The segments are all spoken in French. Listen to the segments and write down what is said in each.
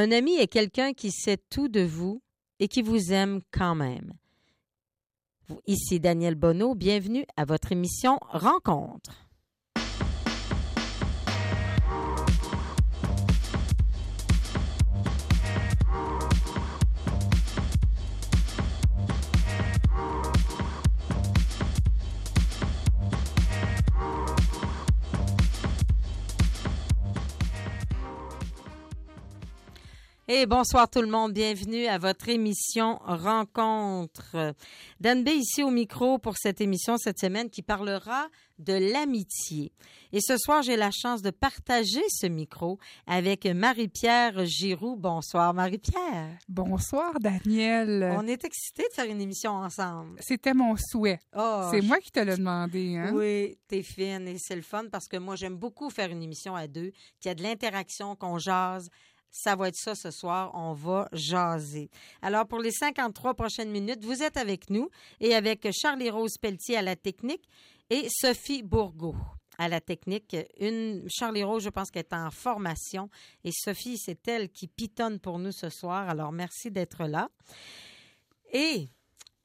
Un ami est quelqu'un qui sait tout de vous et qui vous aime quand même. Ici Daniel Bonneau, bienvenue à votre émission Rencontre. Et bonsoir tout le monde, bienvenue à votre émission Rencontre. Dan B ici au micro pour cette émission cette semaine qui parlera de l'amitié. Et ce soir, j'ai la chance de partager ce micro avec Marie-Pierre Giroux. Bonsoir Marie-Pierre. Bonsoir Daniel. On est excités de faire une émission ensemble. C'était mon souhait. Oh, c'est moi qui te l'ai demandé. Hein? Oui, t'es fine et c'est le fun parce que moi, j'aime beaucoup faire une émission à deux, qu'il y a de l'interaction, qu'on jase ça va être ça ce soir. On va jaser. Alors, pour les 53 prochaines minutes, vous êtes avec nous et avec Charlie-Rose Pelletier à la technique et Sophie Bourgault à la technique. Une Charlie-Rose, je pense qu'elle est en formation et Sophie, c'est elle qui pitonne pour nous ce soir. Alors, merci d'être là. Et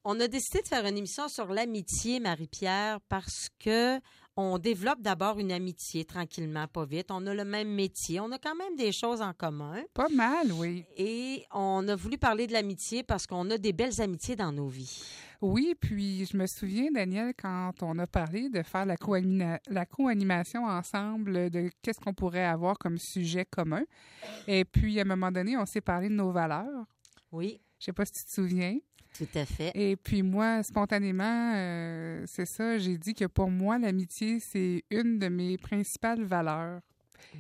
on a décidé de faire une émission sur l'amitié, Marie-Pierre, parce que on développe d'abord une amitié tranquillement, pas vite. On a le même métier, on a quand même des choses en commun. Pas mal, oui. Et on a voulu parler de l'amitié parce qu'on a des belles amitiés dans nos vies. Oui, puis je me souviens, Daniel, quand on a parlé de faire la co-animation ensemble, de qu'est-ce qu'on pourrait avoir comme sujet commun. Et puis, à un moment donné, on s'est parlé de nos valeurs. Oui. Je sais pas si tu te souviens. Tout à fait. Et puis moi, spontanément, euh, c'est ça, j'ai dit que pour moi, l'amitié, c'est une de mes principales valeurs.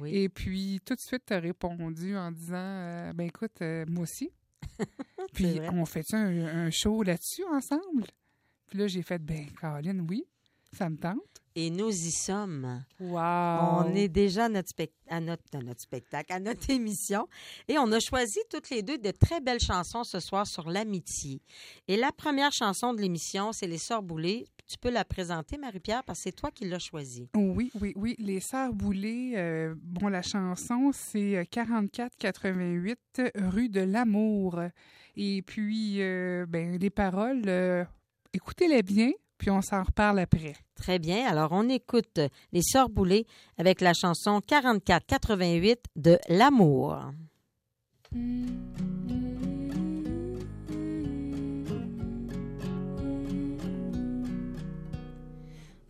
Oui. Et puis tout de suite, tu as répondu en disant, euh, ben écoute, euh, moi aussi. puis on fait un, un show là-dessus ensemble? Puis là, j'ai fait, ben Caroline, oui, ça me tente et nous y sommes. Wow. On est déjà à notre, à notre, notre spectacle, à notre émission. Et on a choisi toutes les deux de très belles chansons ce soir sur l'amitié. Et la première chanson de l'émission, c'est Les Sœurs Boulées. Tu peux la présenter, Marie-Pierre, parce que c'est toi qui l'as choisie. Oui, oui, oui. Les Sœurs Boulées, euh, bon, la chanson, c'est 4488 euh, rue de l'Amour. Et puis, euh, ben, les paroles, écoutez-les bien puis on s'en reparle après. Très bien. Alors, on écoute les Sœurs Boulées avec la chanson 44-88 de L'amour.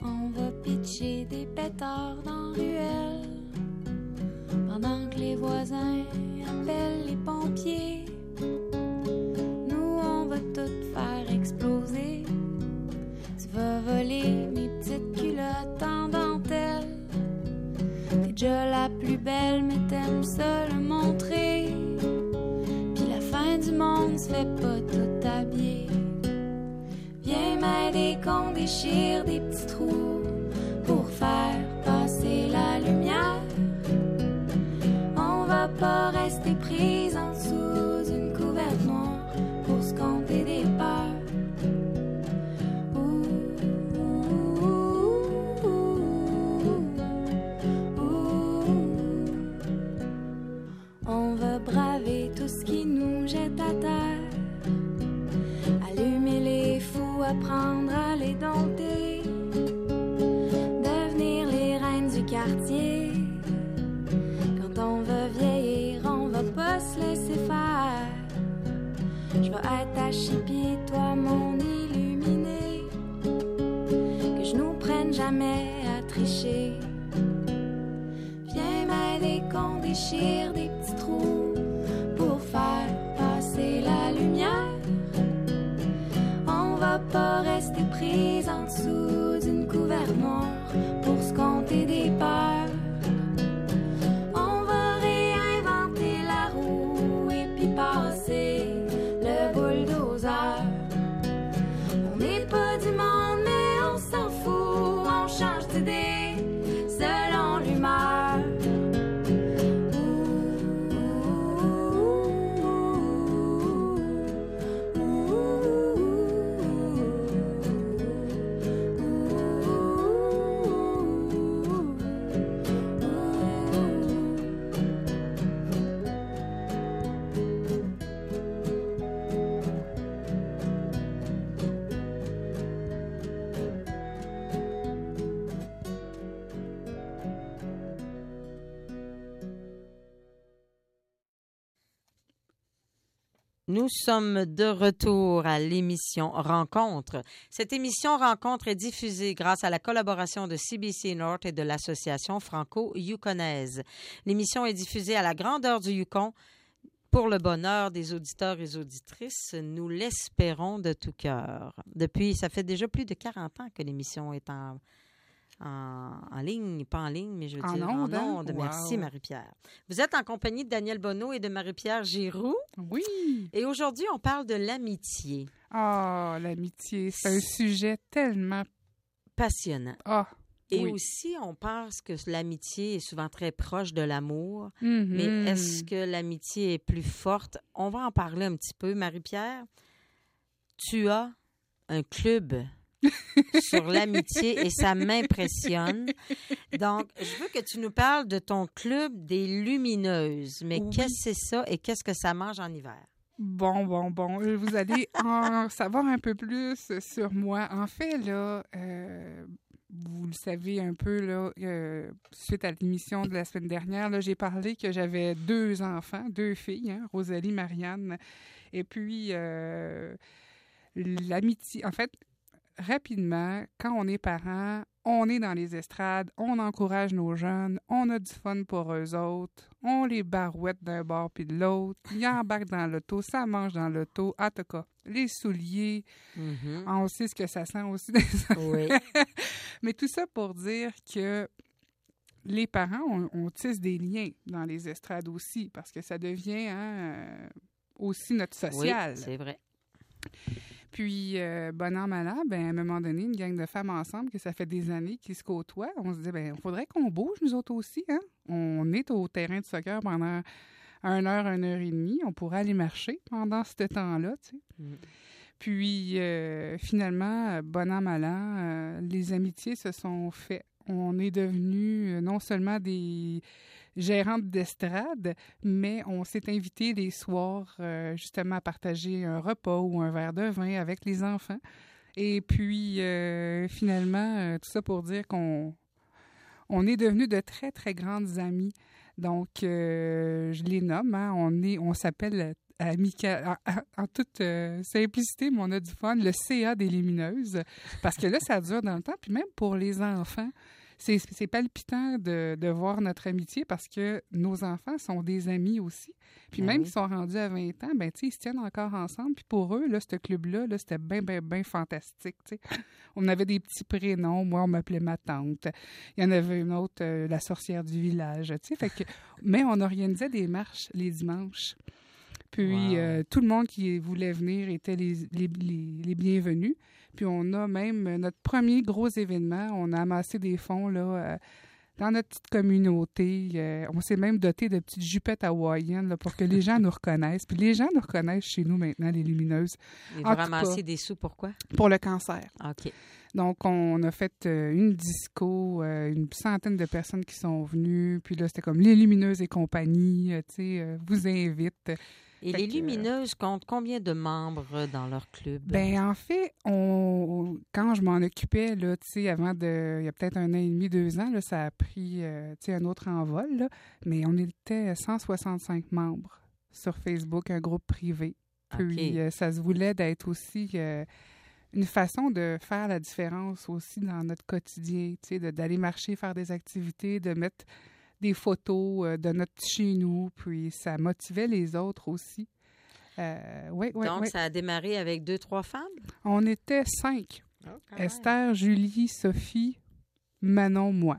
On va pitcher des pétards dans ruelle pendant que les voisins appellent les pompiers. Nous, on va tout faire mes petites culottes en dentelle. T'es déjà la plus belle, mais t'aimes ça le montrer. Puis la fin du monde se fait pas tout habiller. Viens m'aider qu'on déchire des petits trous pour faire passer la lumière. On va pas rester prise qu'on Nous sommes de retour à l'émission Rencontre. Cette émission Rencontre est diffusée grâce à la collaboration de CBC North et de l'association franco-yukonaise. L'émission est diffusée à la grandeur du Yukon pour le bonheur des auditeurs et auditrices. Nous l'espérons de tout cœur. Depuis, ça fait déjà plus de 40 ans que l'émission est en en, ligne, pas en ligne, mais je veux dire en hein? Merci, Marie-Pierre. Vous êtes en compagnie de Daniel Bonneau et de Marie-Pierre Giroux. Oui. Et aujourd'hui, on parle de l'amitié. Ah, l'amitié, c'est un sujet tellement passionnant. Ah. Et aussi, on pense que l'amitié est souvent très proche de l'amour. Mais mm-hmm. est-ce que l'amitié est plus forte? On va en parler un petit peu. Marie-Pierre, tu as un club sur l'amitié et ça m'impressionne. Donc, je veux que tu nous parles de ton club des lumineuses. Mais qu'est-ce que c'est ça et qu'est-ce que ça mange en hiver? Bon, bon, bon. Euh, vous allez en savoir un peu plus sur moi. En fait, là, euh, vous le savez un peu, là, euh, suite à l'émission de la semaine dernière, j'ai parlé que j'avais deux enfants, deux filles, hein, Rosalie, Marianne. Et puis, l'amitié. En fait, rapidement, quand on est parent, on est dans les estrades, on encourage nos jeunes, on a du fun pour eux autres, on les barouette d'un bord puis de l'autre, ils embarquent dans l'auto, ça mange dans l'auto, en tout cas, les souliers, mm-hmm. on sait ce que ça sent aussi. Oui. Mais tout ça pour dire que les parents, on, tisse des liens dans les estrades aussi, parce que ça devient hein, euh, aussi notre social. Oui, c'est vrai. Puis, euh, bon an, mal an, ben, à un moment donné, une gang de femmes ensemble, que ça fait des années qu'ils se côtoient, on se dit, ben, il faudrait qu'on bouge, nous autres aussi. Hein? On est au terrain de soccer pendant une heure, une heure et demie. On pourrait aller marcher pendant ce temps-là, tu sais. Mm. Puis, euh, finalement, bon an, mal an, euh, les amitiés se sont faites. On est devenus non seulement des gérante d'estrade, mais on s'est invité les soirs euh, justement à partager un repas ou un verre de vin avec les enfants. Et puis euh, finalement, euh, tout ça pour dire qu'on on est devenus de très très grandes amies. Donc je les nomme, hein. on s'appelle amical, en, toute simplicité, mais on a du fun, le CA des lumineuses, parce que là, ça dure dans le temps, puis même pour les enfants, c'est palpitant de, de, voir notre amitié parce que nos enfants sont des amis aussi. Puis ben même s'ils sont rendus à 20 ans, ben, ils se tiennent encore ensemble. Puis pour eux, là, ce club-là, -là, c'était bien, bien, bien fantastique. On avait des petits prénoms. Moi, on m'appelait ma tante. Il y en avait une autre, euh, la sorcière du village. Fait que, mais on organisait des marches les dimanches. Puis euh, tout le monde qui voulait venir était les, les, les bienvenus. Puis on a même notre premier gros événement. On a amassé des fonds là, euh, dans notre petite communauté. Euh, on s'est même doté de petites jupettes hawaïennes pour que les gens nous reconnaissent. Puis les gens nous reconnaissent chez nous maintenant, les lumineuses. Et vous ramassez des sous pourquoi? Pour le cancer. OK. Donc, on a fait euh, une disco, une centaine de personnes qui sont venues. Puis là, c'était comme les Lumineuses et compagnie, tu sais, vous invite. Et les Lumineuses comptent combien de membres dans leur club? Ben en fait, on, quand je m'en occupais, là, tu sais, avant de. Il y a peut-être un an et demi, deux ans, là, ça a pris euh, tu sais, un autre envol, là, mais on était 165 membres sur Facebook, un groupe privé. Puis euh, ça se voulait d'être aussi euh, une façon de faire la différence aussi dans notre quotidien, tu sais, d'aller marcher, faire des activités, de mettre des photos euh, de notre chez nous, puis ça motivait les autres aussi. Euh, Donc, ça a démarré avec deux, trois femmes? On était cinq. Esther, Julie, Sophie, Manon, moi.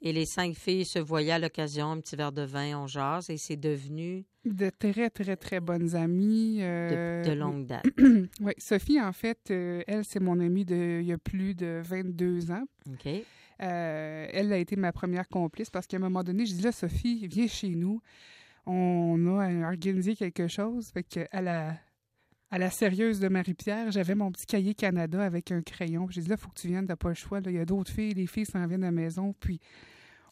Et les cinq filles se voyaient à l'occasion, un petit verre de vin, on jase, et c'est devenu... De très, très, très bonnes amies. Euh, de, longue date. oui, Sophie, en fait, elle, c'est mon amie de il y a plus de 22 ans. OK. Euh, elle a été ma première complice parce qu'à un moment donné, je dis là, Sophie, viens chez nous. On a organisé quelque chose. Fait que à la, à la sérieuse de Marie-Pierre, j'avais mon petit cahier Canada avec un crayon. J'ai dit là, il faut que tu viennes, t'as pas le choix. Il y a d'autres filles, les filles s'en viennent à la maison, puis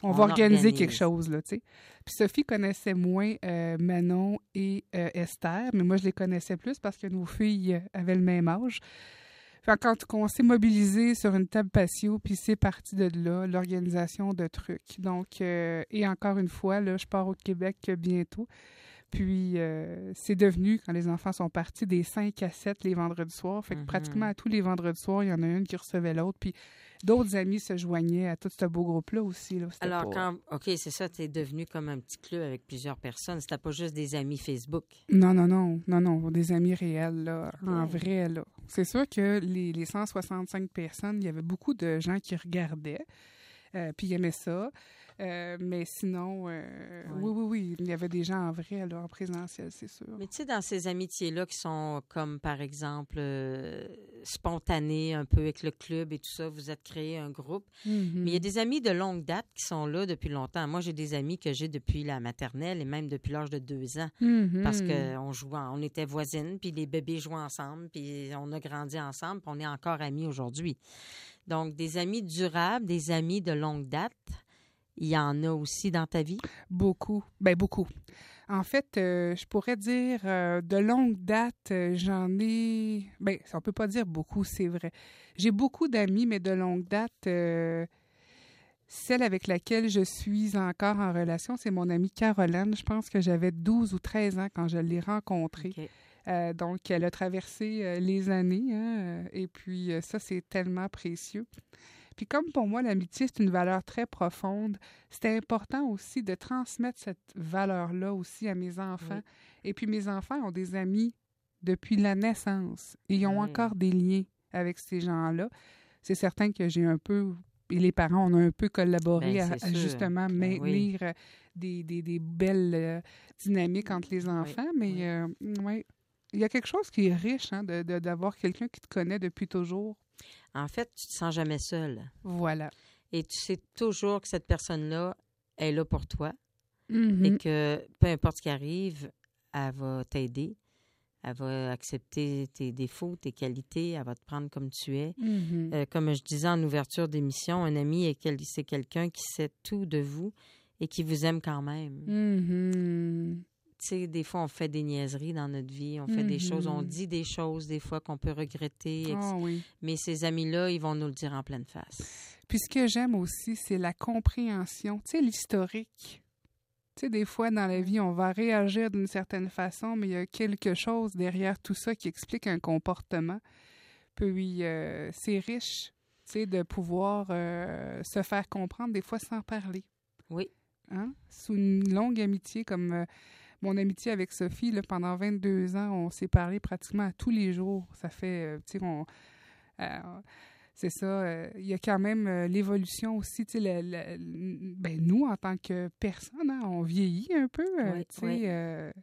on, va organiser quelque chose. Là, Puis Sophie connaissait moins euh, Manon et euh, Esther, mais moi, je les connaissais plus parce que nos filles avaient le même âge quand on s'est mobilisé sur une table patio, puis c'est parti de là, l'organisation de trucs. Donc, euh, et encore une fois, là, je pars au Québec bientôt. Puis, euh, c'est devenu, quand les enfants sont partis, des 5 à 7 les vendredis soirs. Fait que pratiquement Mhm. à tous les vendredis soirs, il y en a une qui recevait l'autre. Puis, d'autres amis se joignaient à tout ce beau groupe-là aussi. Là. Alors, pas- quand. OK, c'est ça, tu es devenu comme un petit club avec plusieurs personnes. C'était pas juste des amis Facebook. Non, non, non, non, non, des amis réels, là, en vrai, là. C'est sûr que les, les 165 personnes, il y avait beaucoup de gens qui regardaient, euh, puis ils aimaient ça. Euh, mais sinon, euh, Ouais. oui, oui, oui, il y avait des gens en vrai, là, en présentiel, c'est sûr. Mais tu sais, dans ces amitiés-là qui sont comme, par exemple, euh, spontanées un peu avec le club et tout ça, vous êtes créé un groupe. Mhm. Mais il y a des amis de longue date qui sont là depuis longtemps. Moi, j'ai des amis que j'ai depuis la maternelle et même depuis l'âge de deux ans. Mhm. Parce qu'on jouait, on était voisines, puis les bébés jouaient ensemble, puis on a grandi ensemble, puis on est encore amis aujourd'hui. Donc, des amis durables, des amis de longue date, il y en a aussi dans ta vie? Beaucoup. Ben beaucoup. En fait, euh, je pourrais dire euh, de longue date, euh, j'en ai. Ben, on peut pas dire beaucoup, c'est vrai. J'ai beaucoup d'amis, mais de longue date, celle avec laquelle je suis encore en relation, c'est mon amie Caroline. Je pense que j'avais 12 ou 13 ans quand je l'ai rencontrée. Euh, donc, elle a traversé euh, les années, hein, euh, et puis ça, c'est tellement précieux. Puis comme pour moi, l'amitié, c'est une valeur très profonde, c'était important aussi de transmettre cette valeur-là aussi à mes enfants. Oui. Et puis mes enfants ont des amis depuis la naissance. Et ils ont Oui. encore des liens avec ces gens-là. C'est certain que j'ai un peu, et les parents, on a un peu collaboré Ben, à, justement oui. maintenir des, des- des belles dynamiques entre les enfants. Mais oui. euh, ouais, il y a quelque chose qui est riche hein, de- de- d'avoir quelqu'un qui te connaît depuis toujours. En fait, tu te sens jamais seul. Voilà. Et tu sais toujours que cette personne-là est là pour toi Mhm. et que peu importe ce qui arrive, elle va t'aider. Elle va accepter tes défauts, tes qualités, elle va te prendre comme tu es. Mhm. Euh, comme je disais en ouverture d'émission, un ami, c'est quelqu'un qui sait tout de vous et qui vous aime quand même. Mhm. Tu sais, des fois, on fait des niaiseries dans notre vie, on fait des choses, on Mhm. dit des choses des fois qu'on peut regretter, Ah oui. mais ces amis-là, ils vont nous le dire en pleine face. Puis ce que j'aime aussi, c'est la compréhension, tu sais, l'historique. Tu sais, des fois dans la vie, on va réagir d'une certaine façon, mais il y a quelque chose derrière tout ça qui explique un comportement. Puis euh, c'est riche, tu sais, de pouvoir euh, se faire comprendre des fois sans parler. Oui. Hein? Sous une longue amitié comme euh, mon amitié avec Sophie, là, pendant 22 ans, on s'est parlé pratiquement à tous les jours. Ça fait, euh, tu sais, on... euh, c'est ça. euh, Il y a quand même l'évolution aussi. Tu sais, ben, nous, en tant que personne, hein, on vieillit un peu. Oui, tu sais, oui.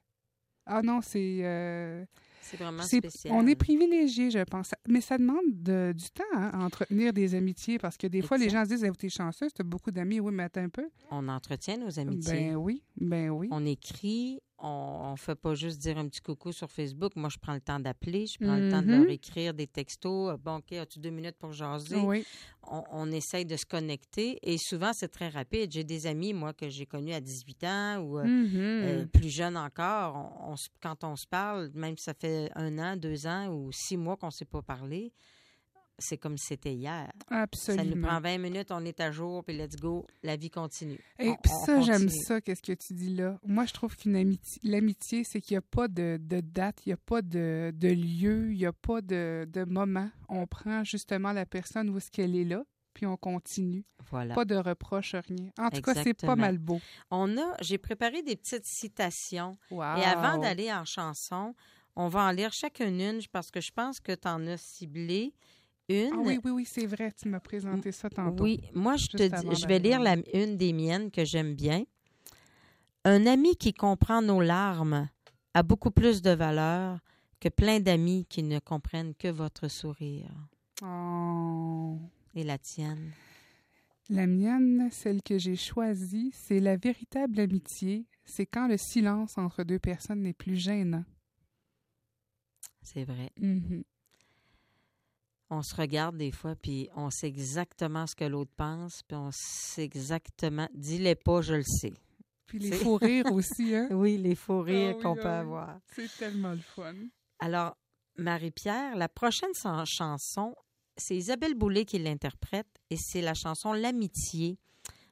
ah non, c'est. C'est vraiment on est privilégié, je pense. Mais ça demande de- du temps hein, à entretenir des amitiés parce que des fois, les gens se disent Eh, T'es chanceuse, t'as beaucoup d'amis. Oui, mais attends un peu. On entretient nos amitiés. Ben oui, ben oui. On écrit, on ne fait pas juste dire un petit coucou sur Facebook. Moi, je prends le temps d'appeler, je prends le temps de Mhm. leur écrire des textos. Bon, OK, as-tu deux minutes pour jaser? Oui. On, on essaye de se connecter et souvent, c'est très rapide. J'ai des amis, moi, que j'ai connus à 18 ans ou euh, Mhm. euh, plus jeunes encore. On, on se- quand on se parle, même si ça fait un an, deux ans ou six mois qu'on ne s'est pas parlé, c'est comme si c'était hier. Absolument. Ça nous prend 20 minutes, on est à jour, puis let's go, la vie continue. Et On- puis ça, j'aime ça, qu'est-ce que tu dis là? Moi, je trouve qu'une amitié, l'amitié, c'est qu'il n'y a pas de, de date, il n'y a pas de, de lieu, il n'y a pas de, de moment. On prend justement la personne où est-ce qu'elle est là, puis on continue. Voilà. Pas de reproche, rien. En tout cas, c'est pas mal beau. On a, j'ai préparé des petites citations. Wow. Et avant d'aller en chanson, on va en lire chacune une parce que je pense que tu en as ciblé une. Ah oui, oui, oui, c'est vrai, tu m'as présenté ça tantôt. Oui, moi je te dis, je vais lire la, une des miennes que j'aime bien. Un ami qui comprend nos larmes a beaucoup plus de valeur que plein d'amis qui ne comprennent que votre sourire. Oh. Et la tienne? La mienne, celle que j'ai choisie, c'est la véritable amitié. C'est quand le silence entre deux personnes n'est plus gênant. C'est vrai. Mhm. On se regarde des fois, puis on sait exactement ce que l'autre pense, puis on sait exactement. Dis-les pas, je le sais. Puis les faux rires aussi, hein? Oui, les faux rires Ah oui, qu'on ah peut oui. avoir. C'est tellement le fun. Alors, Marie-Pierre, la prochaine chan- chanson, c'est Isabelle Boulay qui l'interprète et c'est la chanson L'amitié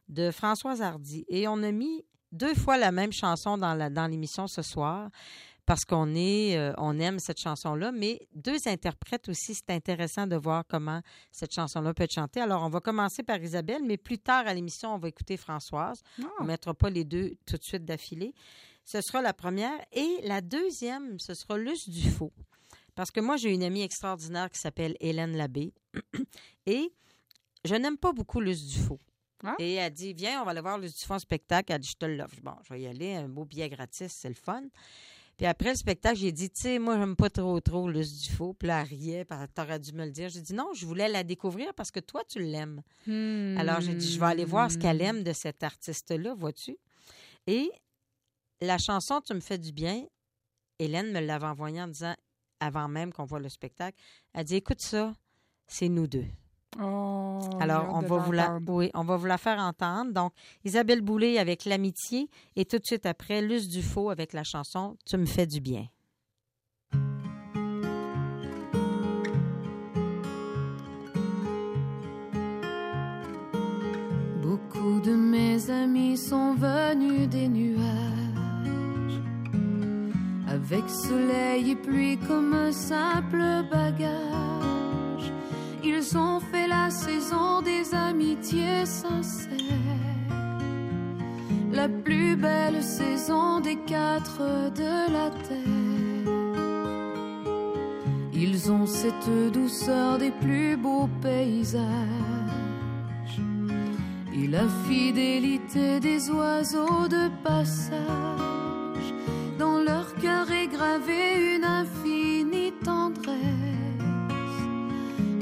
de Françoise Hardy. Et on a mis deux fois la même chanson dans l'émission dans ce soir parce qu'on est, euh, on aime cette chanson-là, mais deux interprètes aussi, c'est intéressant de voir comment cette chanson-là peut être chantée. Alors, on va commencer par Isabelle, mais plus tard à l'émission, on va écouter Françoise. On ne ah. mettra pas les deux tout de suite d'affilée. Ce sera la première. Et la deuxième, ce sera Luce Dufaux. Parce que moi, j'ai une amie extraordinaire qui s'appelle Hélène Labbé. Et je n'aime pas beaucoup Luce Dufaux. Ah. Et elle dit Viens, on va aller voir Luce Dufaux en spectacle. Elle dit Je te l'offre. Bon, je vais y aller. Un beau billet gratis, c'est le fun. Puis après le spectacle, j'ai dit, tu sais, moi, j'aime pas trop, trop Luce Dufaux. Puis là, elle riait, t'aurais dû me le dire. J'ai dit, non, je voulais la découvrir parce que toi, tu l'aimes. Alors, j'ai dit, je vais aller voir ce qu'elle aime de cet artiste-là, vois-tu? Et la chanson Tu me fais du bien, Hélène me l'avait envoyée en disant, avant même qu'on voit le spectacle, elle dit, écoute ça, c'est nous deux. Oh, Alors, on va, vous la, oui, on va vous la faire entendre. Donc, Isabelle Boulay avec L'amitié et tout de suite après, Luce Dufaux avec la chanson Tu me fais du bien. Beaucoup de mes amis sont venus des nuages, avec soleil et pluie comme un simple bagage ils ont fait la saison des amitiés sincères. La plus belle saison des quatre de la terre. Ils ont cette douceur des plus beaux paysages. Et la fidélité des oiseaux de passage. Dans leur cœur est gravée une infinie tendresse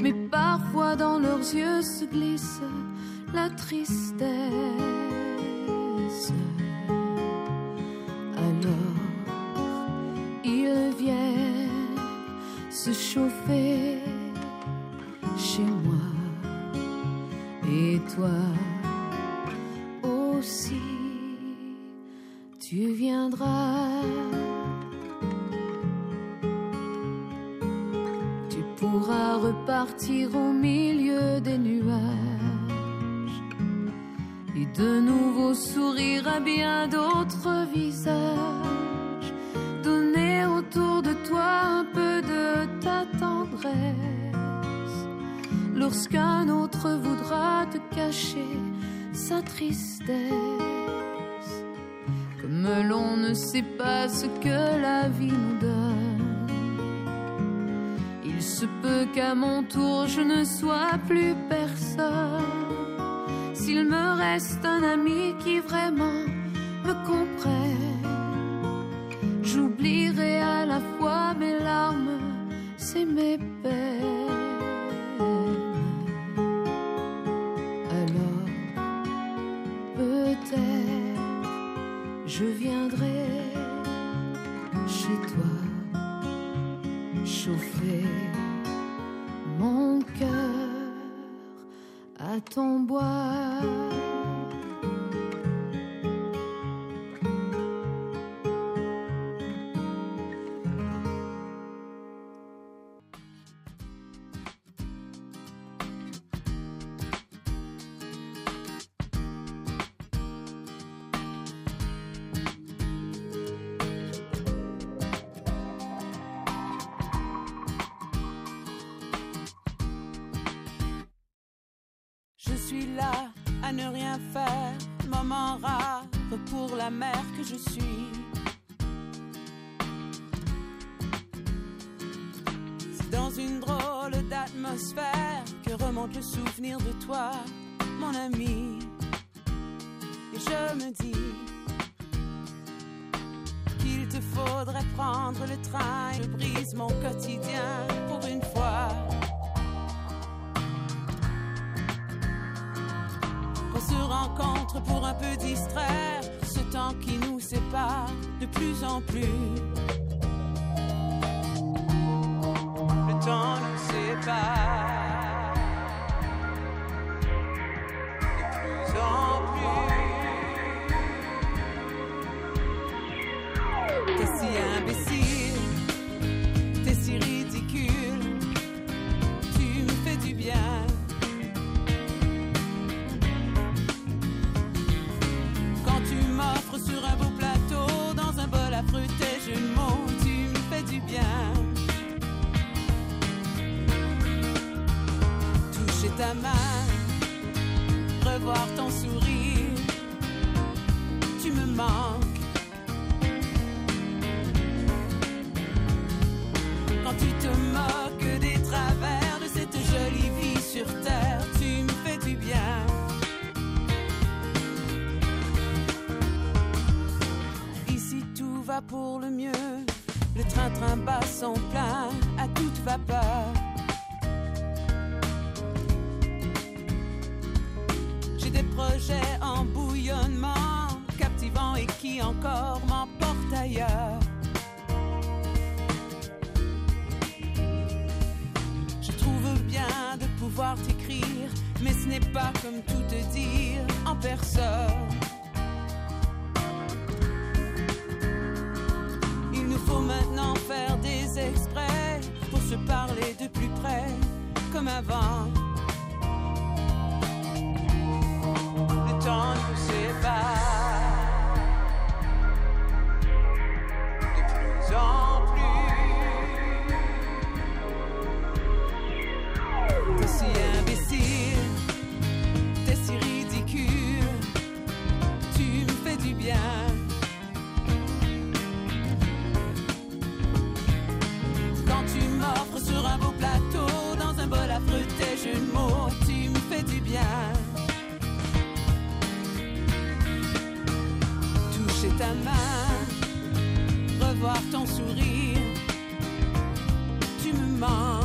mais parfois dans leurs yeux se glisse la tristesse. Alors ils viennent se chauffer chez moi et toi aussi tu viendras. Repartir au milieu des nuages. Et de nouveau sourire à bien d'autres visages, donner autour de toi un peu de ta tendresse. Lorsqu'un autre voudra te cacher sa tristesse. Comme l'on ne sait pas ce que la vie nous donne se peut qu'à mon tour je ne sois plus personne. S'il me reste un ami qui vraiment me comprenne, j'oublierai à la fois mes larmes et mes peines. Alors, peut-être, je viendrai chez toi chauffer ton bois. Ta main, revoir ton sourire, tu me manques.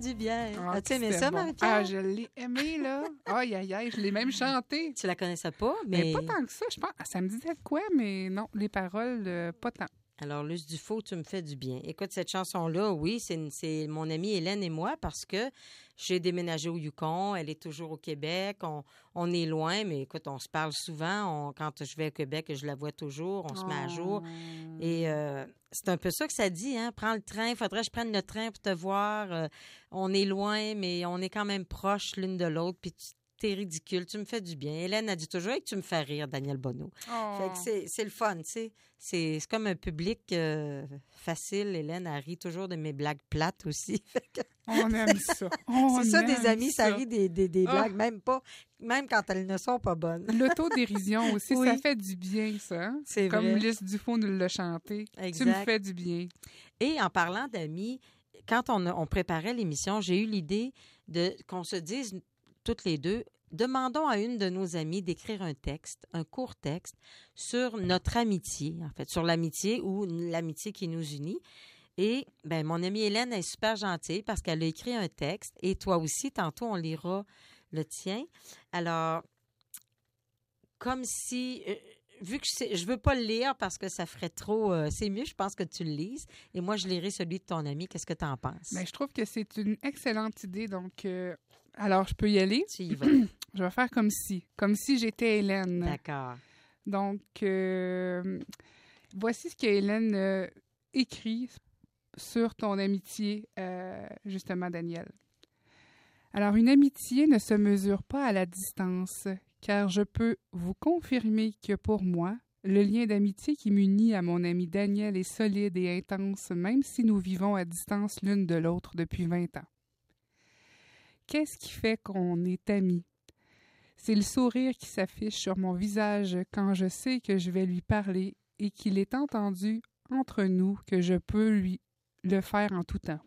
Du bien. Ah, As-tu aimé c'était ça, bon. Ah, je l'ai aimé, là. Aïe, aïe, aïe, je l'ai même chanté. Tu la connaissais pas, Mais mais... pas tant que ça, je pense. Ça me disait de quoi, mais non, les paroles, euh, pas tant. Alors, Luce Dufault, tu me fais du bien. Écoute, cette chanson-là, oui, c'est mon amie Hélène et moi parce que j'ai déménagé au Yukon. Elle est toujours au Québec. On, on est loin, mais écoute, on se parle souvent. On- quand je vais au Québec, je la vois toujours. On se met à jour. Oh. Et euh, c'est un peu ça que ça dit, hein? Prends le train, faudrait que je prenne le train pour te voir. Euh, on est loin, mais on est quand même proches l'une de l'autre. Puis t'es ridicule, tu me fais du bien. Hélène a dit toujours que tu me fais rire, Daniel Bonneau. Oh. Fait que c'est- c'est le fun, tu sais. C'est c'est comme un public euh, facile. Hélène, elle rit toujours de mes blagues plates aussi. On aime ça. On c'est ça, des amis, ça, rit des, des, des Ah. blagues, même pas, même quand elles ne sont pas bonnes. L'autodérision aussi, Oui. ça fait du bien, ça. hein? C'est Comme. Lys Dufault nous l'a chanté. Tu me fais du bien. Et en parlant d'amis, quand on, a- on préparait l'émission, j'ai eu l'idée de qu'on se dise toutes les deux, demandons à une de nos amies d'écrire un texte, un court texte sur notre amitié, en fait, sur l'amitié ou l'amitié qui nous unit. Et ben, mon amie Hélène est super gentille parce qu'elle a écrit un texte et toi aussi, tantôt, on lira le tien. Alors, comme si, euh, vu que je ne veux pas le lire parce que ça ferait trop, euh, c'est mieux, je pense que tu le lises. Et moi, je lirai celui de ton ami. Qu'est-ce que tu en penses? Mais je trouve que c'est une excellente idée. Donc, euh, alors, je peux y aller? Tu y vas. Je vais faire comme si. Comme si j'étais Hélène. D'accord. Donc, euh, voici ce que Hélène euh, écrit sur ton amitié, euh, justement, Daniel. Alors, une amitié ne se mesure pas à la distance, car je peux vous confirmer que pour moi, le lien d'amitié qui m'unit à mon ami Daniel est solide et intense, même si nous vivons à distance l'une de l'autre depuis 20 ans. Qu'est-ce qui fait qu'on est amis? C'est le sourire qui s'affiche sur mon visage quand je sais que je vais lui parler et qu'il est entendu entre nous que je peux lui le faire en tout temps.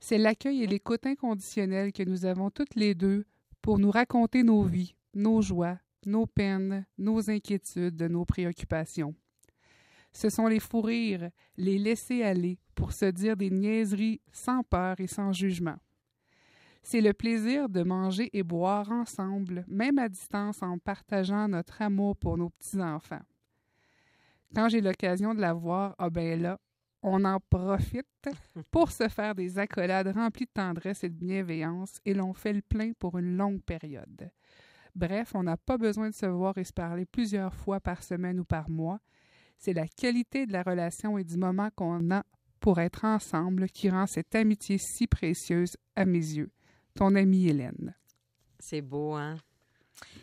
C'est l'accueil et l'écoute inconditionnelle que nous avons toutes les deux pour nous raconter nos vies, nos joies, nos peines, nos inquiétudes, nos préoccupations. Ce sont les fous rires, les laisser aller pour se dire des niaiseries sans peur et sans jugement. C'est le plaisir de manger et boire ensemble, même à distance, en partageant notre amour pour nos petits-enfants. Quand j'ai l'occasion de la voir, ah ben là, on en profite pour se faire des accolades remplies de tendresse et de bienveillance et l'on fait le plein pour une longue période. Bref, on n'a pas besoin de se voir et se parler plusieurs fois par semaine ou par mois. C'est la qualité de la relation et du moment qu'on a pour être ensemble qui rend cette amitié si précieuse à mes yeux. Ton amie Hélène. C'est beau, hein?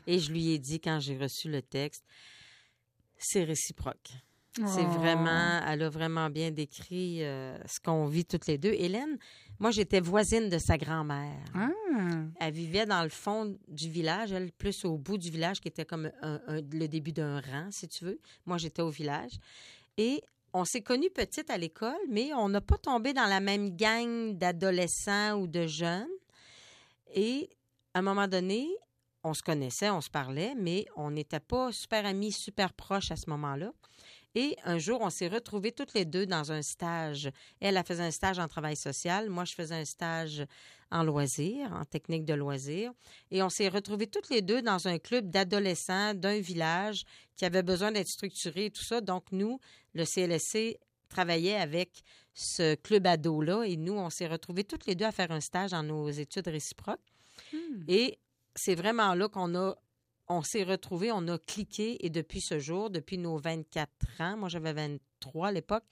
Et je lui ai dit quand j'ai reçu le texte, c'est réciproque. C'est Oh. vraiment, elle a vraiment bien décrit euh, ce qu'on vit toutes les deux. Hélène, moi j'étais voisine de sa grand-mère. Ah, Elle vivait dans le fond du village, elle plus au bout du village, qui était comme un- un- le début d'un rang, si tu veux. Moi j'étais au village. Et on s'est connus petites à l'école, mais on n'a pas tombé dans la même gang d'adolescents ou de jeunes. Et à un moment donné, on se connaissait, on se parlait, mais on n'était pas super amis, super proches à ce moment-là. Et un jour, on s'est retrouvés toutes les deux dans un stage. Elle, elle faisait un stage en travail social. Moi, je faisais un stage en loisirs, en technique de loisirs. Et on s'est retrouvés toutes les deux dans un club d'adolescents d'un village qui avait besoin d'être structuré et tout ça. Donc, nous, le CLSC travaillait avec ce club ado-là et nous, on s'est retrouvés toutes les deux à faire un stage dans nos études réciproques. Hmm. Et c'est vraiment là qu'on a, on s'est retrouvés, on a cliqué et depuis ce jour, depuis nos 24 ans, moi j'avais 23 à l'époque,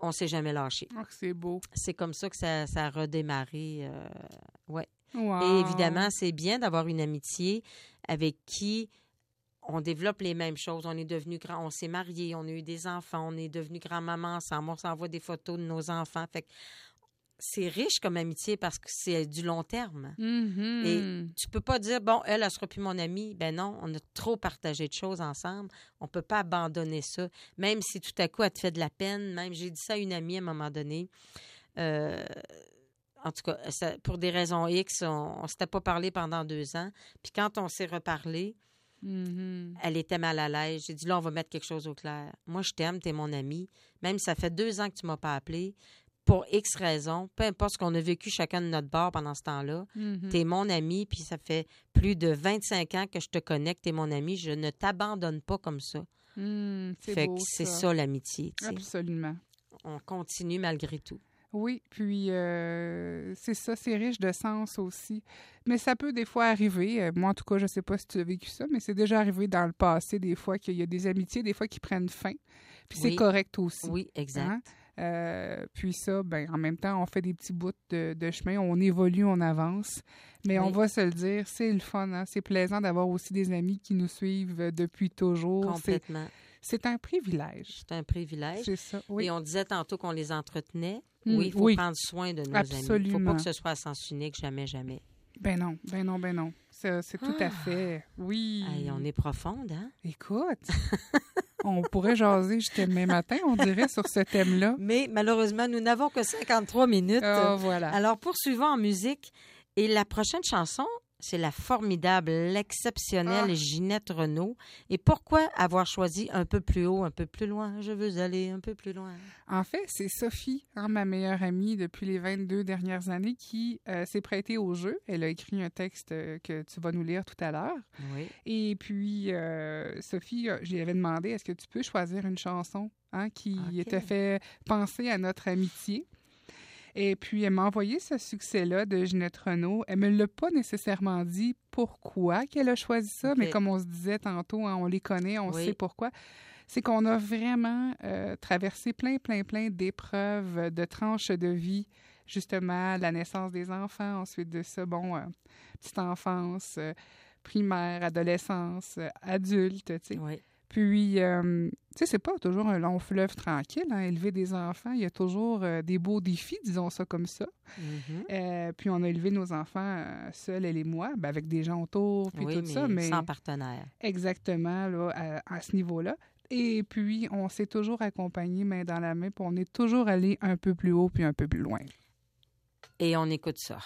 on s'est jamais lâché. oh, que c'est beau. C'est comme ça que ça, ça a redémarré. euh, ouais. Wow. Et évidemment, c'est bien d'avoir une amitié avec qui on développe les mêmes choses. On est devenu grand, on s'est mariés, on a eu des enfants, on est devenu grand-maman ensemble, on s'envoie des photos de nos enfants. Fait que c'est riche comme amitié parce que c'est du long terme. Mhm. Tu peux pas dire, bon, elle, elle sera plus mon amie. Ben non, on a trop partagé de choses ensemble. On peut pas abandonner ça. Même si tout à coup, elle te fait de la peine. Même, j'ai dit ça à une amie à un moment donné. Euh, en tout cas, ça- pour des raisons X, on, on s'était pas parlé pendant deux ans. Puis quand on s'est reparlé, Mhm. elle était mal à l'aise. J'ai dit, là, on va mettre quelque chose au clair. Moi, je t'aime, t'es mon ami. Même si ça fait deux ans que tu m'as pas appelé, pour X raisons, peu importe ce qu'on a vécu chacun de notre bord pendant ce temps-là, Mhm. T'es mon ami, puis ça fait plus de 25 ans que je te connais, que t'es mon ami. Je ne t'abandonne pas comme ça. Mhm. C'est Fait beau, que c'est ça. ça l'amitié. Absolument. On continue malgré tout. Oui, puis euh, c'est ça, c'est riche de sens aussi. Mais ça peut des fois arriver. euh, moi, en tout cas, je sais pas si tu as vécu ça, mais c'est déjà arrivé dans le passé, des fois, qu'il y a des amitiés, des fois, qui prennent fin. Puis c'est correct aussi. Oui, exact. Hein? Euh, puis ça, ben, en même temps, on fait des petits bouts de, de chemin, on évolue, on avance. Mais on va se le dire, c'est le fun. hein. C'est plaisant d'avoir aussi des amis qui nous suivent depuis toujours. Complètement. C'est un privilège. C'est un privilège. C'est ça, oui. Et on disait tantôt qu'on les entretenait. Mm, oui, il faut oui. prendre soin de nos amis. Il faut Absolument. pas que ce soit à sens unique, jamais, jamais. Ben non, ben non, ben non. C'est tout à Ah. fait. Oui. On est profonde, hein? Écoute, on pourrait jaser jusqu'à demain matin, on dirait, sur ce thème-là. Mais malheureusement, nous n'avons que 53 minutes. Ah, voilà. Alors, poursuivons en musique. Et la prochaine chanson, c'est la formidable, l'exceptionnelle Ah. Ginette Renault. Et pourquoi avoir choisi un peu plus haut, un peu plus loin? Je veux aller un peu plus loin. En fait, c'est Sophie, hein, ma meilleure amie depuis les 22 dernières années, qui euh, s'est prêtée au jeu. Elle a écrit un texte euh, que tu vas nous lire tout à l'heure. Oui. Et puis, euh, Sophie, euh, je lui avais demandé, est-ce que tu peux choisir une chanson hein, qui te fait penser à notre amitié? Et puis, elle m'a envoyé ce succès-là de Ginette Renault. Elle me l'a pas nécessairement dit pourquoi qu'elle a choisi ça, mais comme on se disait tantôt, hein, on les connaît, on Oui. sait pourquoi. C'est qu'on a vraiment euh, traversé plein, plein, plein d'épreuves, de tranches de vie. Justement, la naissance des enfants, ensuite de ça, bon, euh, petite enfance, euh, primaire, adolescence, euh, adulte, tu sais. Oui. Puis, euh, tu sais, c'est pas toujours un long fleuve tranquille, hein, élever des enfants. Il y a toujours euh, des beaux défis, disons ça comme ça. Mhm. Euh, puis, on a élevé nos enfants seuls, elle et moi, ben, avec des gens autour, puis Oui, tout mais ça. Mais sans partenaire. exactement, là, à, à ce niveau-là. Et puis, on s'est toujours accompagnés main dans la main, puis on est toujours allé un peu plus haut, puis un peu plus loin. Et on écoute ça.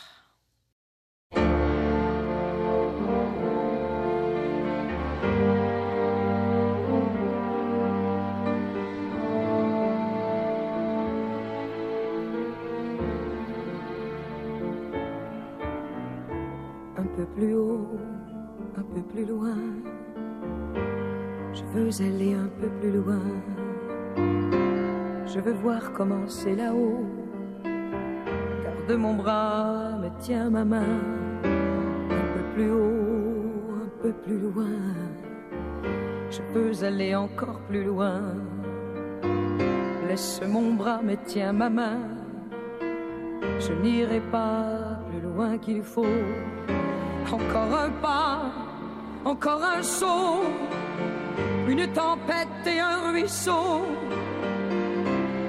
Peu plus haut, un peu plus loin. Je veux aller un peu plus loin. Je veux voir comment c'est là-haut. Garde mon bras, me tiens ma main. Un peu plus haut, un peu plus loin. Je peux aller encore plus loin. Laisse mon bras, me tiens ma main. Je n'irai pas plus loin qu'il faut. Encore un pas, encore un saut. Une tempête et un ruisseau.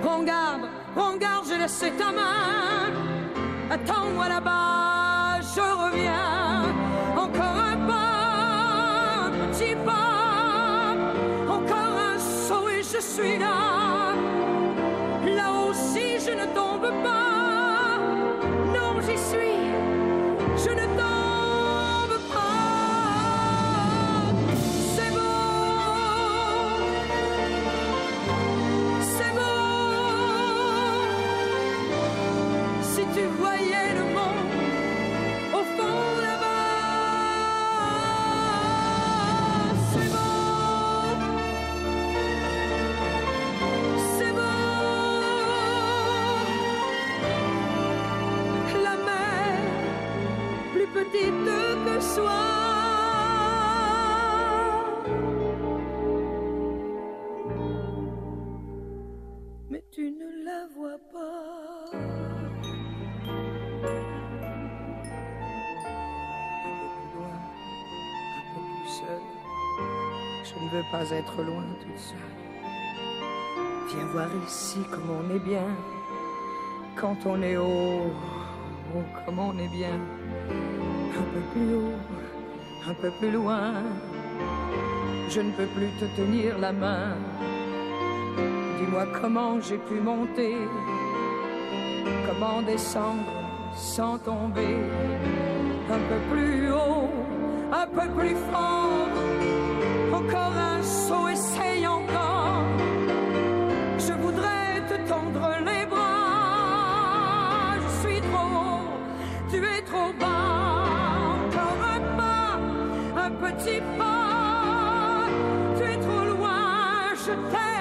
Prends garde, prends garde, je laisse ta main. Attends-moi là-bas, je reviens. Encore un pas, petit pas. Encore un saut et je suis là. Là aussi, je ne tombe pas. Non, j'y suis. Je ne tombe Mais tu ne la vois pas. Un peu plus loin, un peu plus seul. Je ne veux pas être loin toute seule. Viens voir ici comme on est bien. Quand on est haut, oh, comme on est bien. Un peu plus haut, un peu plus loin. Je ne peux plus te tenir la main. Dis-moi comment j'ai pu monter, comment descendre sans tomber. Un peu plus haut, un peu plus fort. Pas. Tu es trop loin, je t'aime.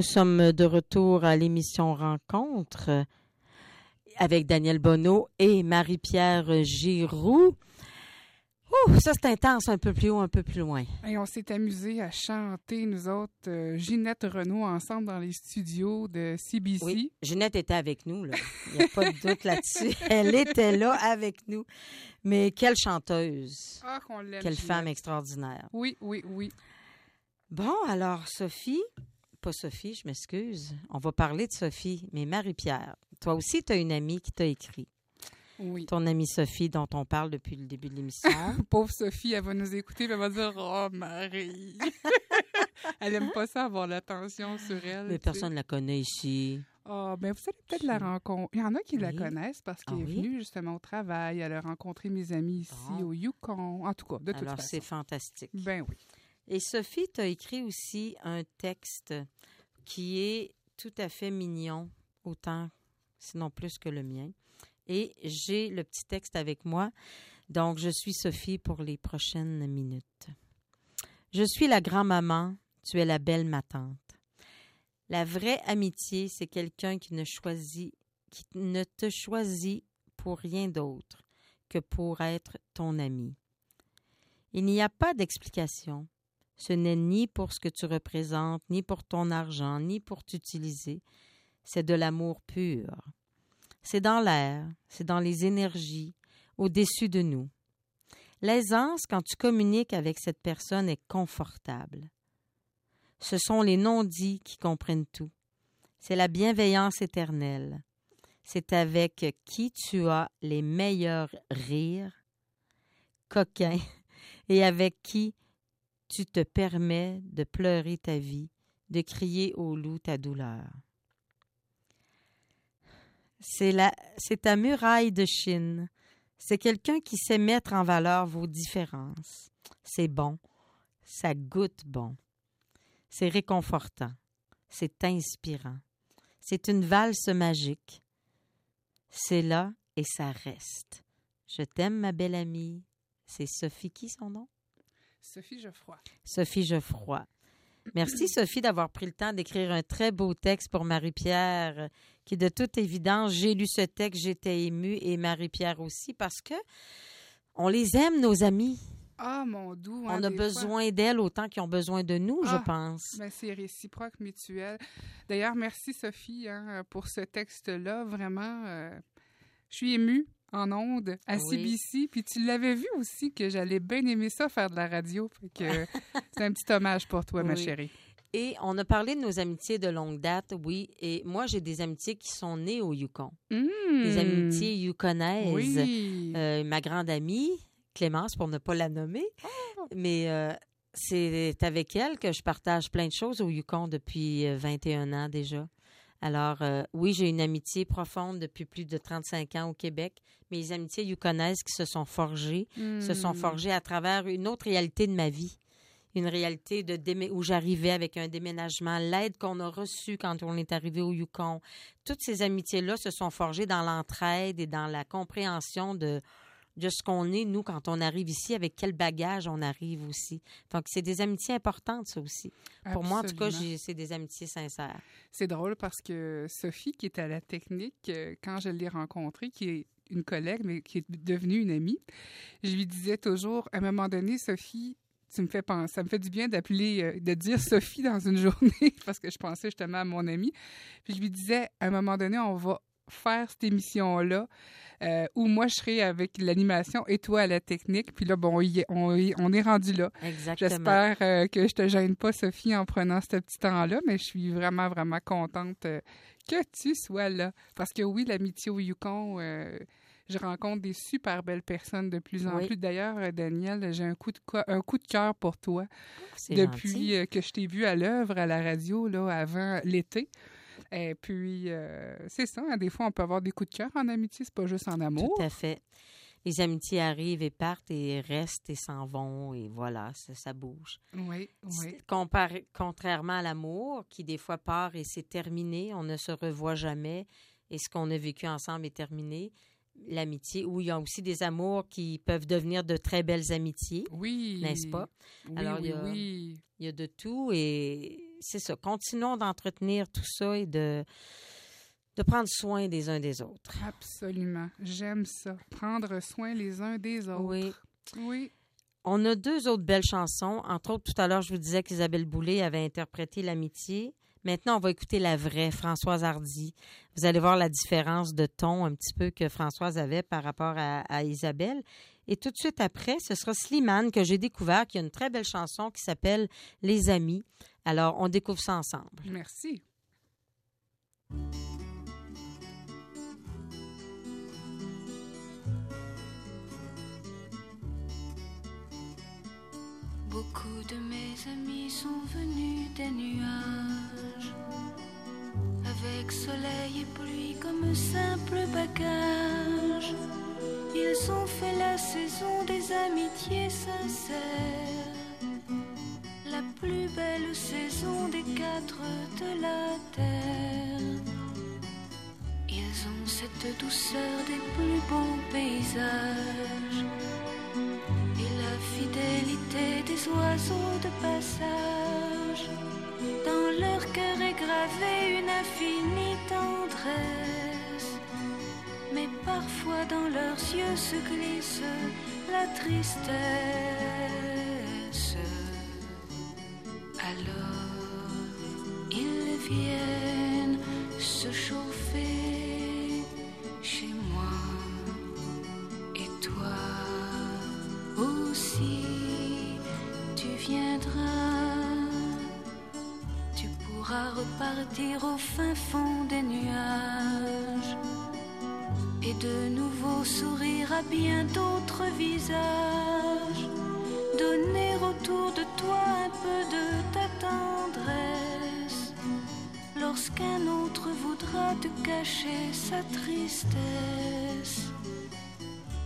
Nous sommes de retour à l'émission Rencontre avec Daniel Bonneau et Marie-Pierre Giroux. Ouh, ça c'est intense, un peu plus haut, un peu plus loin. Et on s'est amusé à chanter, nous autres, euh, Ginette Renault, ensemble dans les studios de CBC. Oui, Ginette était avec nous, là. Il n'y a pas de doute là-dessus. Elle était là avec nous. Mais quelle chanteuse. Ah, qu'on l'aime. Quelle Ginette. femme extraordinaire. Oui, oui, oui. Bon, alors, Sophie, pas Sophie, je m'excuse. On va parler de Sophie, mais Marie-Pierre. Toi aussi, tu as une amie qui t'a écrit. Oui. Ton amie Sophie, dont on parle depuis le début de l'émission. Pauvre Sophie, elle va nous écouter, elle va dire Oh, Marie. elle aime pas ça avoir l'attention sur elle. mais personne ne la connaît ici. Ah, ben vous allez peut-être la rencontrer. Il y en a qui la connaissent parce qu'elle Ah est oui? venue justement au travail. Elle a rencontré mes amis ici Bon. au Yukon. En tout cas, de toute Alors, façon. c'est fantastique. Ben oui. Et Sophie t'a écrit aussi un texte qui est tout à fait mignon, autant, sinon plus que le mien. Et j'ai le petit texte avec moi. Donc, je suis Sophie pour les prochaines minutes. Je suis la grand-maman, tu es la belle ma tante. La vraie amitié, c'est quelqu'un qui ne choisit, qui ne te choisit pour rien d'autre que pour être ton ami. Il n'y a pas d'explication. Ce n'est ni pour ce que tu représentes, ni pour ton argent, ni pour t'utiliser. C'est de l'amour pur. C'est dans l'air, c'est dans les énergies, au-dessus de nous. L'aisance, quand tu communiques avec cette personne, est confortable. Ce sont les non-dits qui comprennent tout. C'est la bienveillance éternelle. C'est avec qui tu as les meilleurs rires, coquins, et avec qui tu te permets de pleurer ta vie, de crier au loup ta douleur. C'est ta muraille de Chine. C'est quelqu'un qui sait mettre en valeur vos différences. C'est bon. Ça goûte bon. C'est réconfortant. C'est inspirant. C'est une valse magique. C'est là et ça reste. Je t'aime, ma belle amie. C'est Sophie qui son nom? Sophie Geoffroy. Sophie Geoffroy. Merci, Sophie, d'avoir pris le temps d'écrire un très beau texte pour Marie-Pierre, qui, de toute évidence, j'ai lu ce texte, j'étais émue, et Marie-Pierre aussi, parce que on les aime, nos amis. Ah, mon doux. on a besoin d'elles autant qu'ils ont besoin de nous, je ah, pense. Ben c'est réciproque, mutuel. D'ailleurs, merci, Sophie, hein, pour ce texte-là. Vraiment, euh, je suis émue en ondes à CBC. Puis tu l'avais vu aussi que j'allais bien aimer ça faire de la radio. que c'est un petit hommage pour toi, ma chérie. Et on a parlé de nos amitiés de longue date, oui. Et moi, j'ai des amitiés qui sont nées au Yukon. Des mmh. amitiés yukonaises. Oui. Euh, ma grande amie, Clémence, pour ne pas la nommer. Oh! Mais euh, c'est avec elle que je partage plein de choses au Yukon depuis 21 euh, ans déjà. Alors, euh, oui, j'ai une amitié profonde depuis plus de 35 ans au Québec. Mes amitiés yukonaises qui se sont forgées, se sont hmm. forgées à travers une autre réalité de ma vie. Une réalité de où j'arrivais avec un déménagement, l'aide qu'on a reçue quand on est arrivé au Yukon. Toutes ces amitiés-là se sont forgées dans l'entraide et dans la compréhension de de ce qu'on est, nous, quand on arrive ici, avec quel bagage on arrive aussi. Donc, c'est des amitiés importantes, ça aussi. Pour moi, en tout cas, c'est des amitiés sincères. C'est drôle parce que Sophie, qui est à la technique, euh, quand je l'ai rencontrée, qui est une collègue, mais qui est devenue une amie, je lui disais toujours, à un moment donné, Sophie, tu me fais penser, ça me fait du bien d'appeler, euh, de dire Sophie dans une journée parce que je pensais justement à mon amie. Puis je lui disais, à un moment donné, on va faire cette émission-là euh, où moi je serai avec l'animation et toi à la technique. Puis là, bon, on, est rendu là. Exactement. J'espère euh, que je te gêne pas, Sophie, en prenant ce petit temps-là, mais je suis vraiment, vraiment contente euh, que tu sois là. Parce que oui, l'amitié au Yukon, je rencontre des super belles personnes de plus en plus. D'ailleurs, Daniel, j'ai un coup de un coup de cœur pour toi oh, depuis que je t'ai vu à l'œuvre à la radio là avant l'été. Et puis, euh, c'est ça. Hein, des fois, on peut avoir des coups de cœur en amitié. C'est pas juste en amour. Tout à fait. Les amitiés arrivent et partent et restent et s'en vont et voilà, ça, bouge. Oui, oui. contrairement à l'amour, qui des fois part et c'est terminé, on ne se revoit jamais et ce qu'on a vécu ensemble est terminé. L'amitié, où il y a aussi des amours qui peuvent devenir de très belles amitiés. Oui. N'est-ce pas? Oui, Alors, oui, il, il y a de tout et c'est ça. Continuons d'entretenir tout ça et de, de prendre soin des uns des autres. Absolument. J'aime ça. Prendre soin les uns des autres. Oui. Oui. On a deux autres belles chansons. Entre autres, tout à l'heure, je vous disais qu'Isabelle Boulay avait interprété L'amitié. Maintenant, on va écouter la vraie, Françoise Hardy. Vous allez voir la différence de ton un petit peu que Françoise avait par rapport à, à Isabelle. Et tout de suite après, ce sera Slimane que j'ai découvert, qui a une très belle chanson qui s'appelle Les Amis. Alors, on découvre ça ensemble. Merci. Beaucoup de mes amis sont venus des nuages, avec soleil et pluie comme simple bagage. Ils ont fait la saison des amitiés sincères la plus belle saison des quatre de la terre. Ils ont cette douceur des plus beaux paysages et la fidélité des oiseaux de passage. Dans leur cœur est gravée une infinie tendresse, dans leurs yeux se glisse la tristesse. viennent se chauffer chez moi et toi. viendras, tu pourras repartir au fin fond des nuages bien d'autres visages, donner autour de toi un peu de ta tendresse lorsqu'un autre voudra te cacher sa tristesse.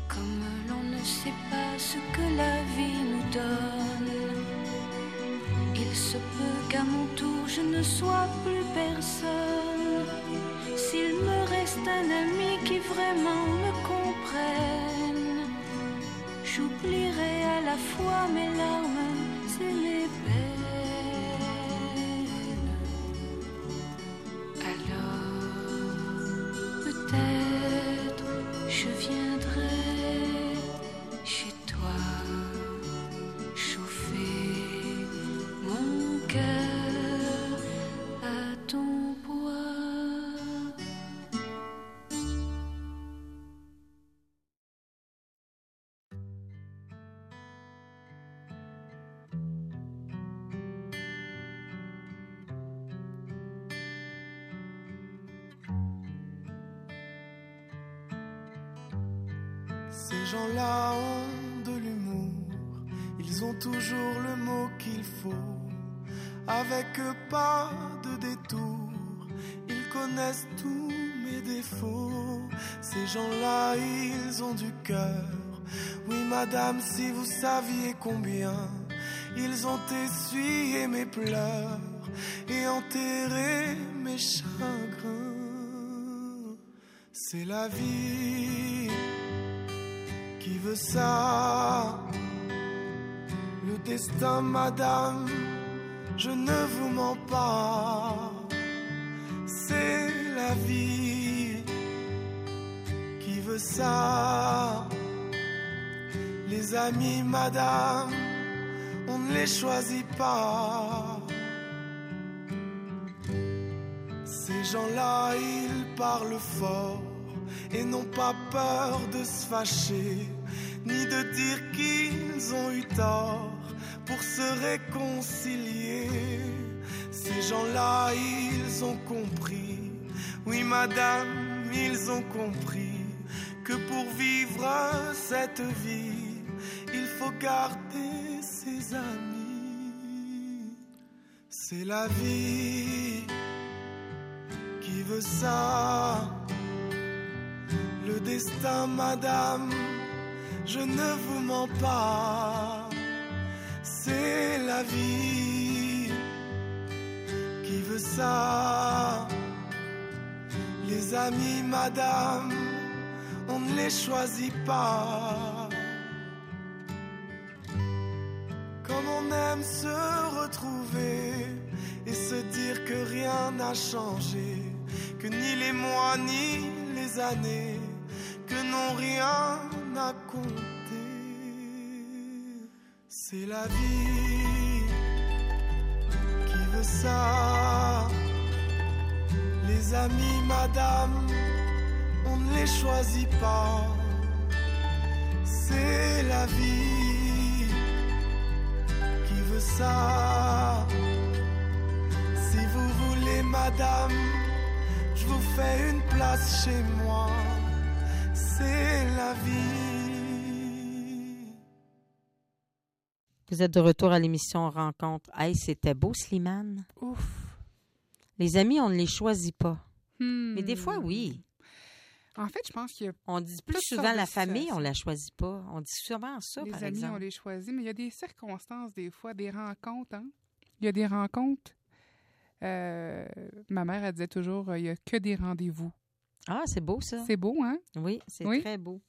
Comme l'on ne sait pas ce que la vie nous donne, il se peut qu'à mon tour je ne sois plus personne. S'il me reste un ami qui vraiment me j'oublierai à la fois mes larmes Ces gens-là ont de l'humour, ils ont toujours le mot qu'il faut. Avec pas de détour, ils connaissent tous mes défauts. Ces gens-là, ils ont du cœur. Oui, madame, si vous saviez combien ils ont essuyé mes pleurs et enterré mes chagrins. C'est la vie qui veut ça. Le destin, madame, je ne vous mens pas. C'est la vie qui veut ça. Les amis, madame, on ne les choisit pas. Ces gens-là, ils parlent fort et n'ont pas peur de se fâcher, ni de dire qu'ils ont eu tort pour se réconcilier. Ces gens-là, ils ont compris, oui madame, ils ont compris que pour vivre cette vie, il faut garder ses amis. C'est la vie qui veut ça. Destin, madame, je ne vous mens pas. C'est la vie qui veut ça. Les amis, madame, on ne les choisit pas. Comme on aime se retrouver et se dire que rien n'a changé, que ni les mois ni les années, n'ont rien à compter. C'est la vie qui veut ça. Les amis, madame, on ne les choisit pas. C'est la vie qui veut ça. Si vous voulez, madame, je vous fais une place chez moi. C'est la vie. Vous êtes de retour à l'émission Rencontre. Hey, c'était beau, Slimane. Ouf. Les amis, on ne les choisit pas. Hmm. Mais des fois, oui. En fait, je pense qu'il y a On dit plus souvent la famille, on situations. la choisit pas. On dit souvent ça, les par amis, on exemple. les choisit, mais il y a des circonstances, des fois, des rencontres. Hein? Il y a des rencontres. euh, ma mère, elle disait toujours, euh, il y a que des rendez-vous. Ah, c'est beau, ça. C'est beau, hein? Oui, c'est Oui. très beau.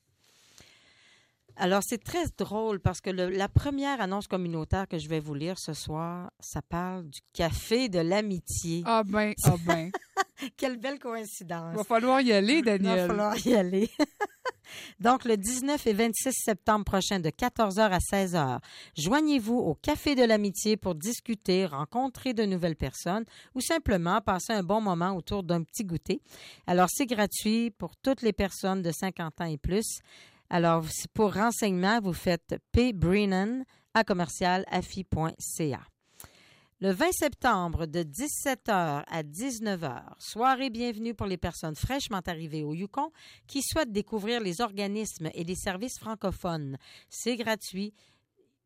Alors, c'est très drôle parce que le- la première annonce communautaire que je vais vous lire ce soir, ça parle du café de l'amitié. Ah ben, ah ben. Quelle belle coïncidence. Va falloir y aller, Il va Daniel. falloir y aller. Donc, le 19 et 26 septembre prochain, de 14h à 16h, joignez-vous au Café de l'Amitié pour discuter, rencontrer de nouvelles personnes ou simplement passer un bon moment autour d'un petit goûter. Alors, c'est gratuit pour toutes les personnes de 50 ans et plus. Alors, pour renseignement, vous faites P. Brennan à commercialafi.ca. Le 20 septembre de 17h à 19h, soirée bienvenue pour les personnes fraîchement arrivées au Yukon qui souhaitent découvrir les organismes et les services francophones. C'est gratuit.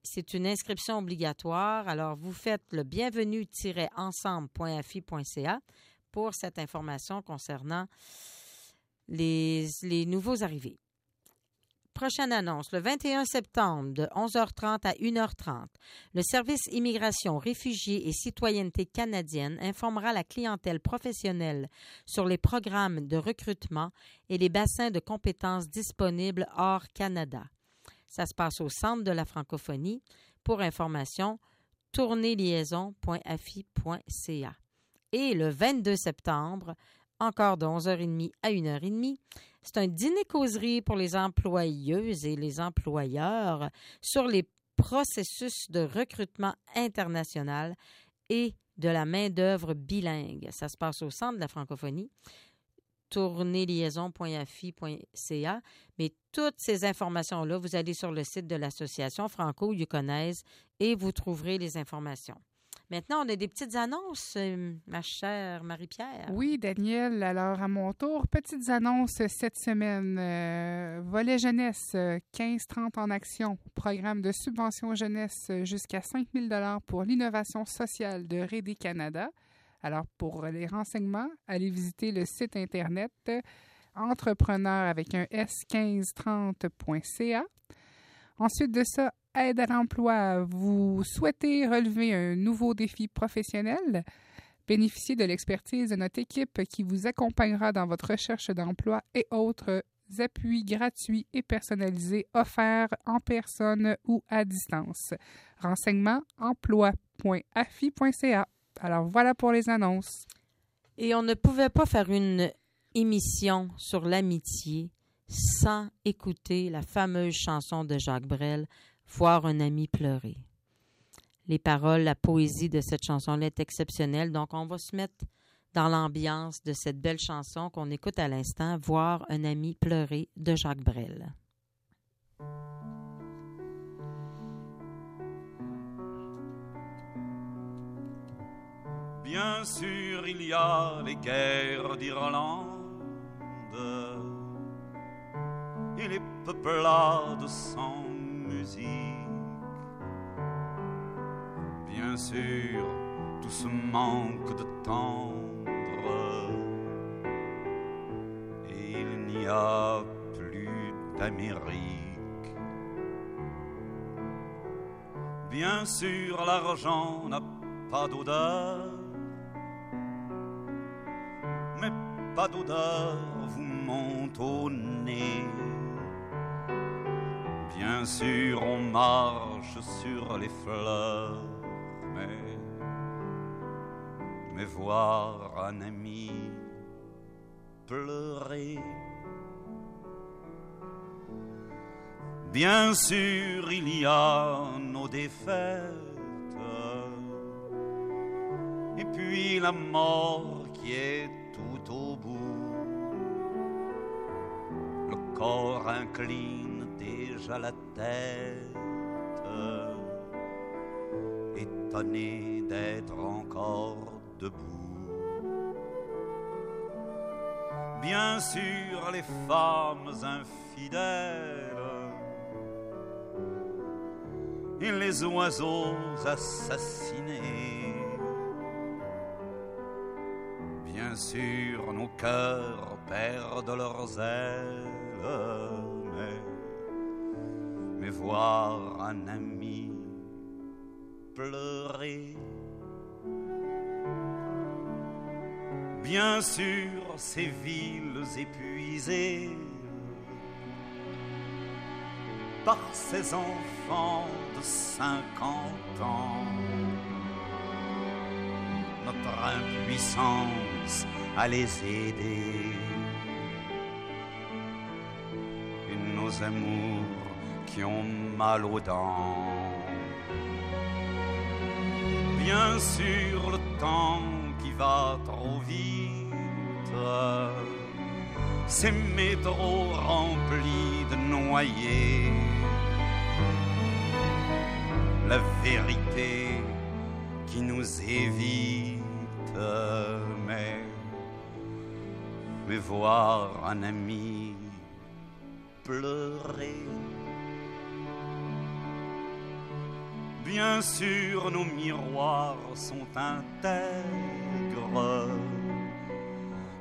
C'est une inscription obligatoire. Alors, vous faites le bienvenu-ensemble.afi.ca pour cette information concernant les, les nouveaux arrivés. Prochaine annonce, le 21 septembre de 11h30 à 1h30, le service immigration, réfugiés et citoyenneté canadienne informera la clientèle professionnelle sur les programmes de recrutement et les bassins de compétences disponibles hors Canada. Ça se passe au centre de la francophonie. Pour information, tournéliaison.afi.ca. Et le 22 septembre, encore de 11h30 à 1h30, c'est un dîner-causerie pour les employeuses et les employeurs sur les processus de recrutement international et de la main-d'œuvre bilingue. Ça se passe au centre de la francophonie tournéliaison.afi.ca. Mais toutes ces informations-là, vous allez sur le site de l'association franco-yukonaise et vous trouverez les informations. Maintenant, on a des petites annonces, euh, ma chère Marie-Pierre. Oui, Daniel. Alors, à mon tour, petites annonces cette semaine. Euh, volet jeunesse, 15-30 en action. Programme de subvention jeunesse jusqu'à 5 000 pour l'innovation sociale de Rédé Canada. Alors, pour les renseignements, allez visiter le site Internet entrepreneur avec un s1530.ca. Ensuite de ça, aide à l'emploi. Vous souhaitez relever un nouveau défi professionnel? Bénéficiez de l'expertise de notre équipe qui vous accompagnera dans votre recherche d'emploi et autres appuis gratuits et personnalisés offerts en personne ou à distance. Renseignements emploi.afi.ca. Alors voilà pour les annonces. Et on ne pouvait pas faire une émission sur l'amitié sans écouter la fameuse chanson de Jacques Brel, Voir un ami pleurer. Les paroles, la poésie de cette chanson-là est exceptionnelle, donc on va se mettre dans l'ambiance de cette belle chanson qu'on écoute à l'instant, Voir un ami pleurer de Jacques Brel. Bien sûr, il y a les guerres d'Irlande et les peuplades Bien sûr, tout ce manque de tendre il n'y a plus d'Amérique. Bien sûr, l'argent n'a pas d'odeur pas d'odeur vous monte au nez. Bien sûr, on marche sur les fleurs, mais, voir un ami pleurer. Bien sûr, il y a nos défaites, et puis la mort qui est tout au bout. Le corps incline déjà la tête, étonné d'être encore debout. Bien sûr, les femmes infidèles et les oiseaux assassinés Bien sûr, nos cœurs perdent leurs ailes, voir un ami pleurer. Bien sûr, ces villes épuisées par ces enfants de cinquante ans notre impuissance à les aider. Et nos amours qui ont mal aux dents. Bien sûr, le temps qui va trop vite, ces métros remplis de noyés la vérité qui nous évite, mais, mais voir un ami pleurer. Bien sûr, nos miroirs sont intègres,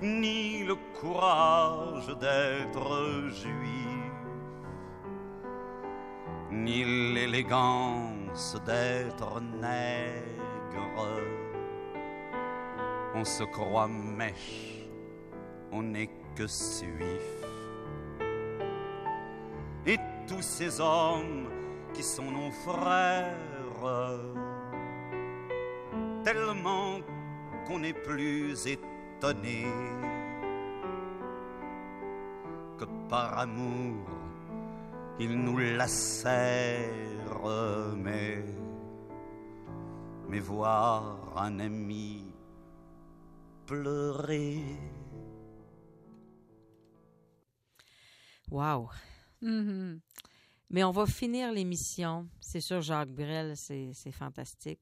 ni le courage d'être juif, ni l'élégance d'être nègre. On se croit mèche, on n'est que suif. Et tous ces hommes qui sont nos frères, tellement qu'on n'est plus étonné que par amour ils nous lacèrent, mais, mais voir un ami pleurer. Wow. Mais on va finir l'émission. C'est sûr, Jacques Brel, c'est fantastique.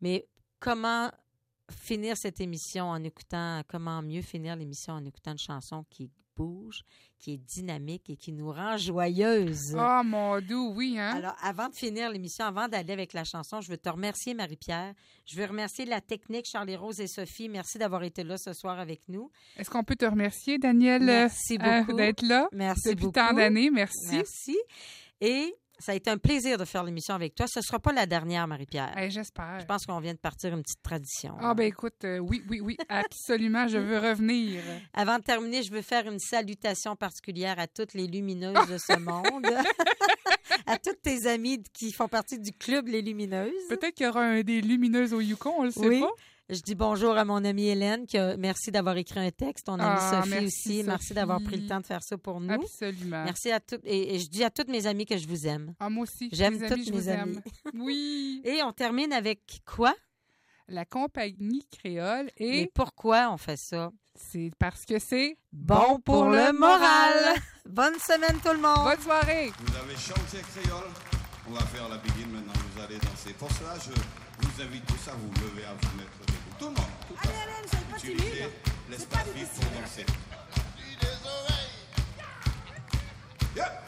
Mais comment finir cette émission en écoutant, comment mieux finir l'émission en écoutant une chanson qui bouge, qui est dynamique et qui nous rend joyeuses? Oh, mon doux, oui, hein? Alors, avant de finir l'émission, avant d'aller avec la chanson, je veux te remercier, Marie-Pierre. Je veux remercier la technique, Charlie-Rose et Sophie. Merci d'avoir été là ce soir avec nous. Est-ce qu'on peut te remercier, Daniel, Merci euh, beaucoup. d'être là Merci depuis beaucoup. tant d'années? Merci. Merci. Et ça a été un plaisir de faire l'émission avec toi. Ce ne sera pas la dernière, Marie-Pierre. J'espère. Je pense qu'on vient de partir une petite tradition. Ah, ben écoute, euh, oui, oui, oui, absolument, je veux revenir. Avant de terminer, je veux faire une salutation particulière à toutes les lumineuses de ce monde, à toutes tes amies qui font partie du club Les Lumineuses. Peut-être qu'il y aura un des lumineuses au Yukon, on le sait Oui. pas. Je dis bonjour à mon amie Hélène, qui a- merci d'avoir écrit un texte. Ton amie Ah, Sophie merci, aussi, merci d'avoir pris le temps de faire ça pour nous. Absolument. Merci à toutes. Et, et je dis à toutes mes amies que je vous aime. Ah, moi aussi. J'aime toutes amis, je mes vous amies. aime. Oui. Et on termine avec quoi? La compagnie créole et Et pourquoi on fait ça? c'est parce que c'est Bon pour le moral. Bonne semaine tout le monde. Bonne soirée. Vous avez chanté créole. On va faire la begin maintenant. Vous allez danser. Pour cela, je vous invite tous à vous lever, à vous mettre. Tout le monde. Tout à fait. Utilisez l'espace vif pour danser. Yeah.